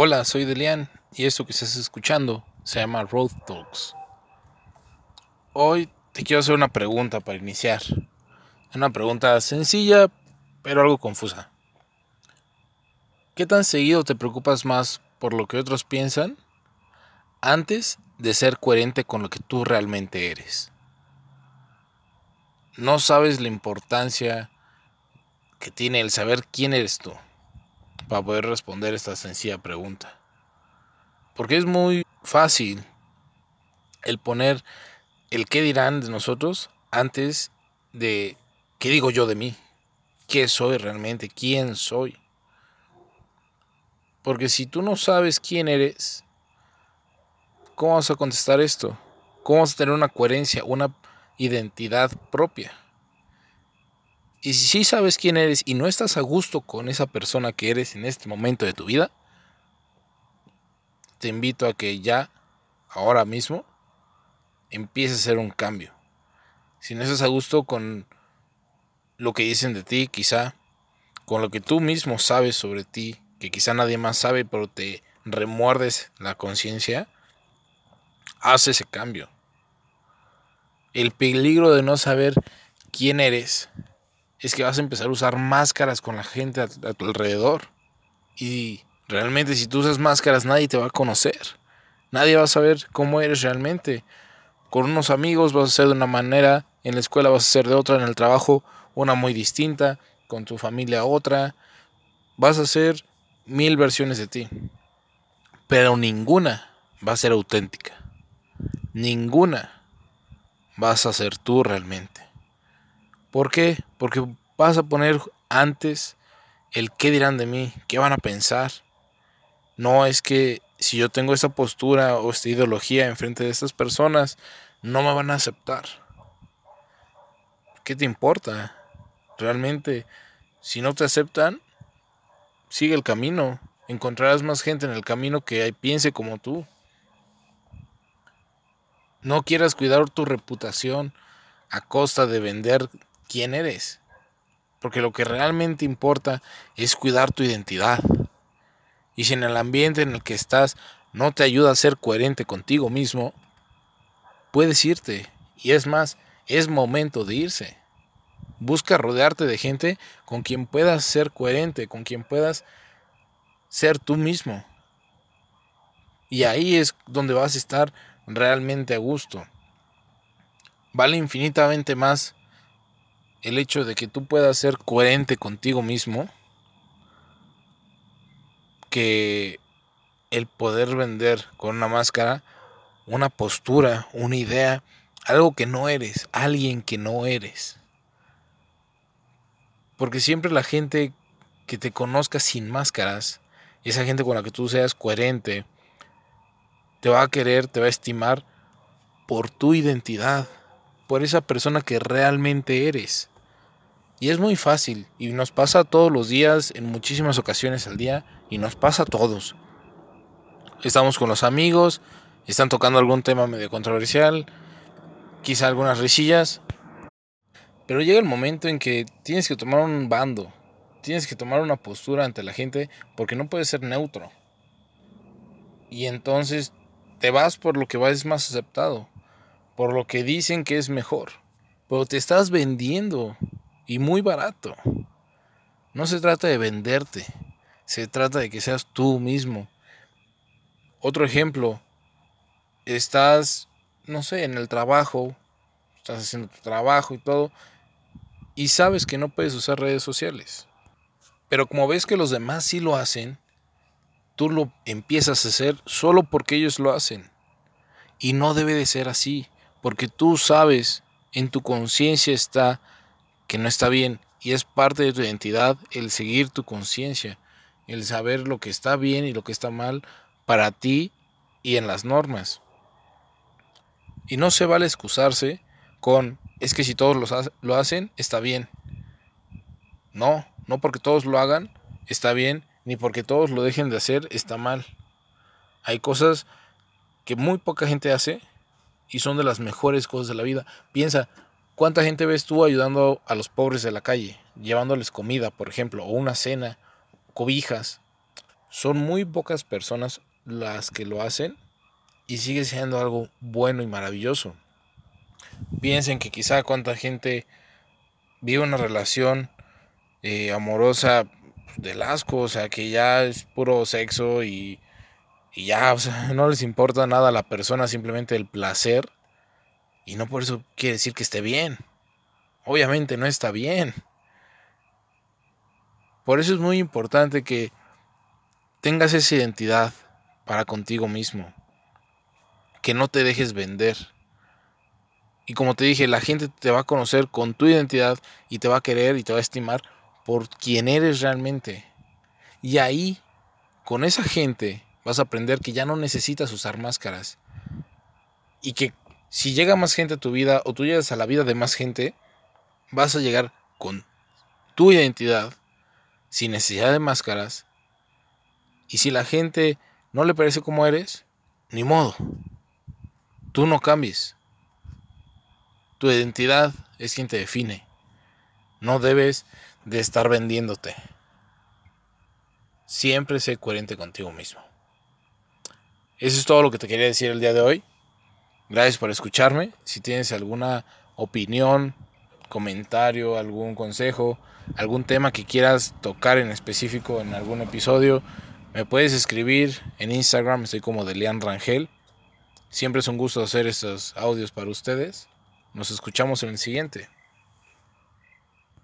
Hola, soy Delian y esto que estás escuchando se llama Road Talks. Hoy te quiero hacer una pregunta para iniciar. Una pregunta sencilla, pero algo confusa. ¿Qué tan seguido te preocupas más por lo que otros piensan antes de ser coherente con lo que tú realmente eres? No sabes la importancia que tiene el saber quién eres tú para poder responder esta sencilla pregunta. Porque es muy fácil el poner el qué dirán de nosotros antes de qué digo yo de mí, qué soy realmente, quién soy. Porque si tú no sabes quién eres, ¿cómo vas a contestar esto? ¿Cómo vas a tener una coherencia, una identidad propia? Y si sí sabes quién eres y no estás a gusto con esa persona que eres en este momento de tu vida, te invito a que ya, ahora mismo, empieces a hacer un cambio. Si no estás a gusto con lo que dicen de ti, quizá, con lo que tú mismo sabes sobre ti, que quizá nadie más sabe, pero te remuerdes la conciencia, haz ese cambio. El peligro de no saber quién eres es que vas a empezar a usar máscaras con la gente a, tu alrededor. Y realmente si tú usas máscaras nadie te va a conocer. Nadie va a saber cómo eres realmente. Con unos amigos vas a ser de una manera, en la escuela vas a ser de otra, en el trabajo una muy distinta, con tu familia otra. Vas a ser mil versiones de ti. Pero ninguna va a ser auténtica. Ninguna vas a ser tú realmente. ¿Por qué? Porque vas a poner antes el qué dirán de mí, qué van a pensar. No es que si yo tengo esa postura o esta ideología enfrente de estas personas, no me van a aceptar. ¿Qué te importa? Realmente, si no te aceptan, sigue el camino. Encontrarás más gente en el camino que piense como tú. No quieras cuidar tu reputación a costa de vender quién eres. Porque lo que realmente importa es cuidar tu identidad. Y si en el ambiente en el que estás no te ayuda a ser coherente contigo mismo, puedes irte. Y es más, es momento de irse. Busca rodearte de gente con quien puedas ser coherente, con quien puedas ser tú mismo. Y ahí es donde vas a estar realmente a gusto. Vale infinitamente más el hecho de que tú puedas ser coherente contigo mismo que el poder vender con una máscara una postura, una idea, algo que no eres, alguien que no eres. Porque siempre la gente que te conozca sin máscaras, esa gente con la que tú seas coherente, te va a querer, te va a estimar por tu identidad, por esa persona que realmente eres. Y es muy fácil, y nos pasa todos los días, en muchísimas ocasiones al día, y nos pasa a todos. Estamos con los amigos, están tocando algún tema medio controversial, quizá algunas risillas, pero llega el momento en que tienes que tomar un bando, tienes que tomar una postura ante la gente porque no puedes ser neutro. Y entonces te vas por lo que es más aceptado por lo que dicen que es mejor. Pero te estás vendiendo y muy barato. No se trata de venderte, se trata de que seas tú mismo. Otro ejemplo, estás, no sé, en el trabajo, estás haciendo tu trabajo y todo, y sabes que no puedes usar redes sociales. Pero como ves que los demás sí lo hacen, tú lo empiezas a hacer solo porque ellos lo hacen. Y no debe de ser así porque tú sabes, en tu conciencia está que no está bien y es parte de tu identidad el seguir tu conciencia, el saber lo que está bien y lo que está mal para ti y en las normas. Y no se vale excusarse con, es que si todos lo hacen, está bien. No, no porque todos lo hagan, está bien, ni porque todos lo dejen de hacer, está mal. Hay cosas que muy poca gente hace y son de las mejores cosas de la vida. Piensa, ¿cuánta gente ves tú ayudando a los pobres de la calle? Llevándoles comida, por ejemplo, o una cena, cobijas. son muy pocas personas las que lo hacen y sigue siendo algo bueno y maravilloso. Piensen que quizá cuánta gente vive una relación eh, amorosa del asco, o sea, que ya es puro sexo y, y ya, o sea, no les importa nada a la persona, simplemente el placer. Y no por eso quiere decir que esté bien. Obviamente no está bien. Por eso es muy importante que tengas esa identidad para contigo mismo. Que no te dejes vender. Y como te dije, la gente te va a conocer con tu identidad y te va a querer y te va a estimar por quien eres realmente. Y ahí, con esa gente, vas a aprender que ya no necesitas usar máscaras. Y que si llega más gente a tu vida o tú llegas a la vida de más gente, vas a llegar con tu identidad, sin necesidad de máscaras. Y si la gente no le parece como eres, ni modo. Tú no cambies. Tu identidad es quien te define. No debes de estar vendiéndote. Siempre sé coherente contigo mismo. Eso es todo lo que te quería decir el día de hoy. Gracias por escucharme. Si tienes alguna opinión, comentario, algún consejo, algún tema que quieras tocar en específico en algún episodio, me puedes escribir en Instagram, estoy como Delian Rangel. Siempre es un gusto hacer estos audios para ustedes. Nos escuchamos en el siguiente.